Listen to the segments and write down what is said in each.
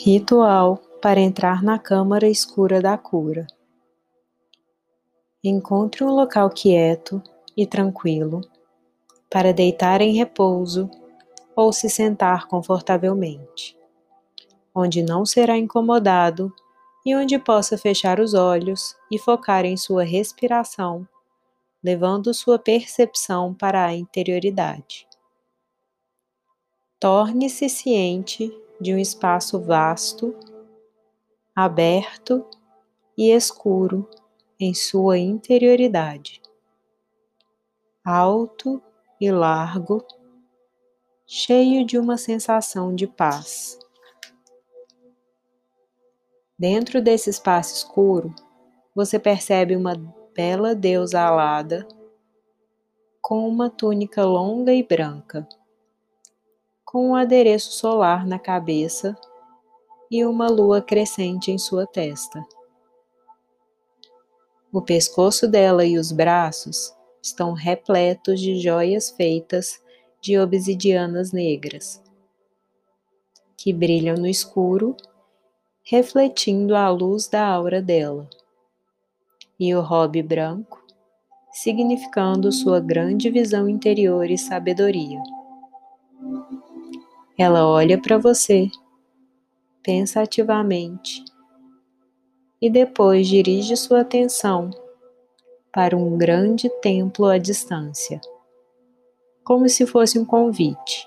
Ritual para entrar na câmara escura da cura. Encontre um local quieto e tranquilo para deitar em repouso ou se sentar confortavelmente, onde não será incomodado e onde possa fechar os olhos e focar em sua respiração, levando sua percepção para a interioridade. Torne-se ciente de um espaço vasto, aberto e escuro em sua interioridade, alto e largo, cheio de uma sensação de paz. Dentro desse espaço escuro, você percebe uma bela deusa alada com uma túnica longa e branca com um adereço solar na cabeça e uma lua crescente em sua testa. O pescoço dela e os braços estão repletos de joias feitas de obsidianas negras, que brilham no escuro, refletindo a luz da aura dela, e o robe branco, significando sua grande visão interior e sabedoria. Ela olha para você pensativamente e depois dirige sua atenção para um grande templo à distância, como se fosse um convite.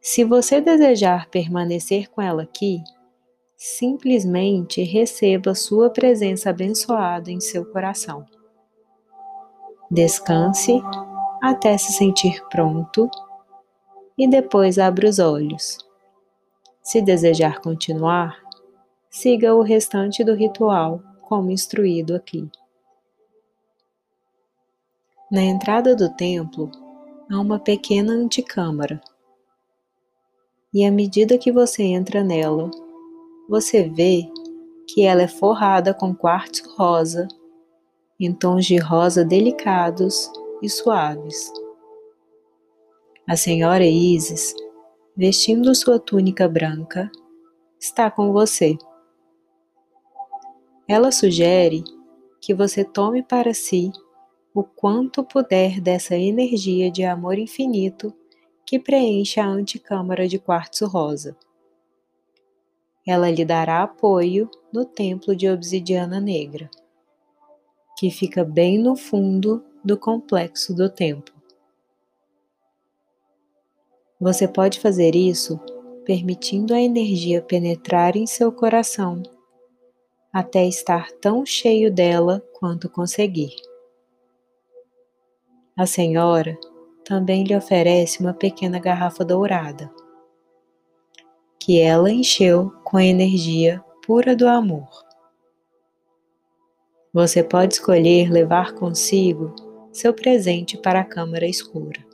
Se você desejar permanecer com ela aqui, simplesmente receba sua presença abençoada em seu coração. Descanse até se sentir pronto e depois abra os olhos. Se desejar continuar, siga o restante do ritual como instruído aqui. Na entrada do templo há uma pequena anticâmara. E à medida que você entra nela, você vê que ela é forrada com quartzo rosa, em tons de rosa delicados e suaves. A senhora Isis, vestindo sua túnica branca, está com você. Ela sugere que você tome para si o quanto puder dessa energia de amor infinito que preenche a anticâmara de quartzo rosa. Ela lhe dará apoio no templo de obsidiana negra, que fica bem no fundo do complexo do templo. Você pode fazer isso permitindo a energia penetrar em seu coração até estar tão cheio dela quanto conseguir. A Senhora também lhe oferece uma pequena garrafa dourada, que ela encheu com a energia pura do amor. Você pode escolher levar consigo seu presente para a câmara escura.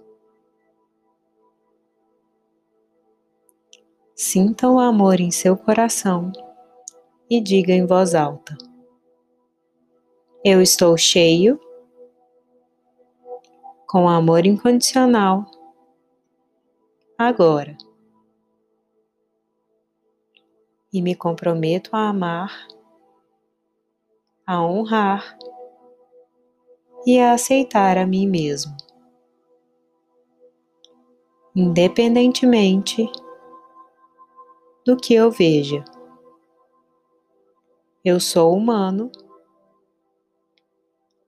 Sinta o amor em seu coração e diga em voz alta: Eu estou cheio com amor incondicional agora. E me comprometo a amar, a honrar e a aceitar a mim mesmo, independentemente do que eu veja. Eu sou humano,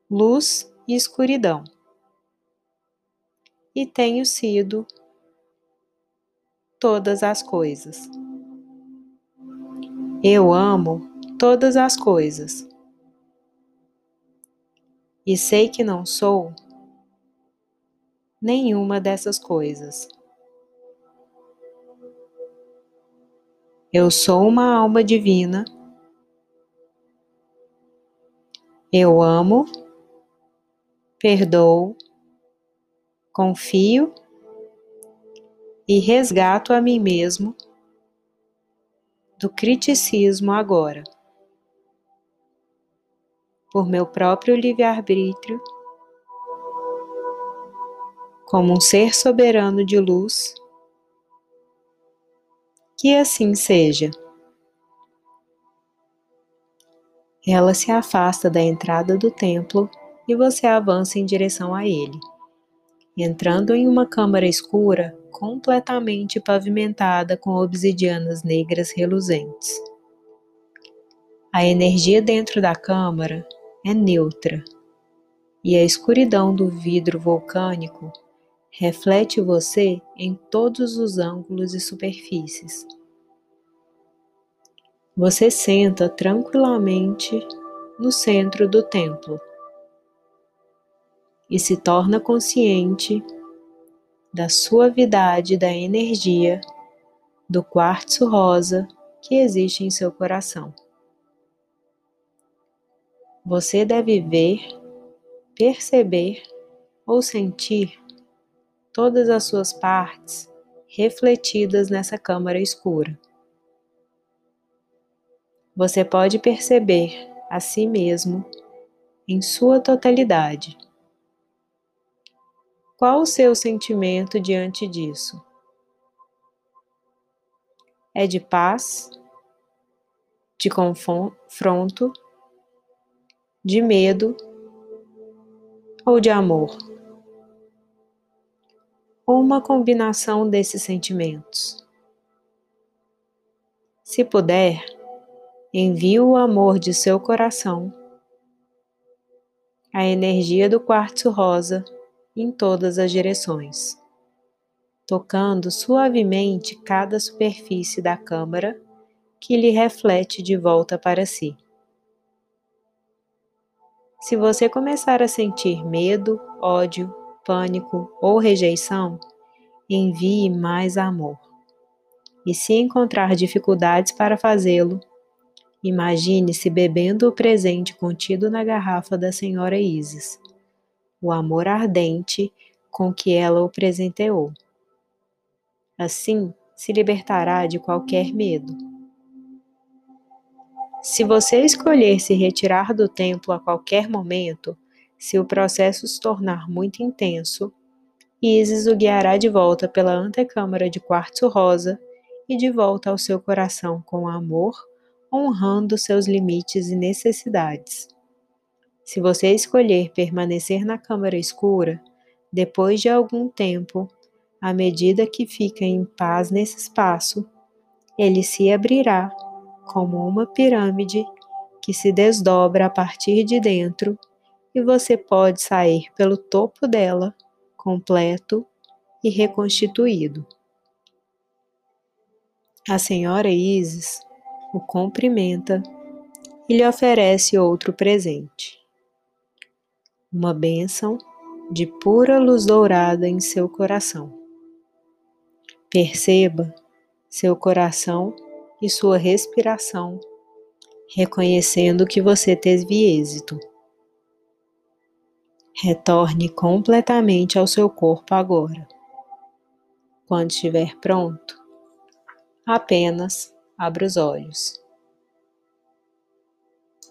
luz e escuridão, e tenho sido todas as coisas. Eu amo todas as coisas e sei que não sou nenhuma dessas coisas. Eu sou uma alma divina. Eu amo, perdoo, confio e resgato a mim mesmo do criticismo agora. Por meu próprio livre-arbítrio, como um ser soberano de luz Que assim seja. Ela se afasta da entrada do templo e você avança em direção a ele, entrando em uma câmara escura completamente pavimentada com obsidianas negras reluzentes. A energia dentro da câmara é neutra e a escuridão do vidro vulcânico reflete você em todos os ângulos e superfícies. Você senta tranquilamente no centro do templo e se torna consciente da suavidade da energia do quartzo rosa que existe em seu coração. Você deve ver, perceber ou sentir todas as suas partes refletidas nessa câmara escura. Você pode perceber a si mesmo em sua totalidade. Qual o seu sentimento diante disso? É de paz, de confronto, de medo ou de amor? Ou uma combinação desses sentimentos? Se puder, envie o amor de seu coração, a energia do quartzo rosa em todas as direções, tocando suavemente cada superfície da câmara que lhe reflete de volta para si. Se você começar a sentir medo, ódio, pânico ou rejeição, envie mais amor. E se encontrar dificuldades para fazê-lo, imagine-se bebendo o presente contido na garrafa da Senhora Isis o amor ardente com que ela o presenteou. Assim, se libertará de qualquer medo. Se você escolher se retirar do templo a qualquer momento, se o processo se tornar muito intenso, Isis o guiará de volta pela antecâmara de quartzo rosa e de volta ao seu coração com amor, honrando seus limites e necessidades. Se você escolher permanecer na câmara escura, depois de algum tempo, à medida que fica em paz nesse espaço, ele se abrirá como uma pirâmide que se desdobra a partir de dentro e você pode sair pelo topo dela completo e reconstituído. A senhora Isis o cumprimenta e lhe oferece outro presente uma bênção de pura luz dourada em seu coração. Perceba seu coração e sua respiração, reconhecendo que você teve êxito. Retorne completamente ao seu corpo agora. Quando estiver pronto, apenas abra os olhos.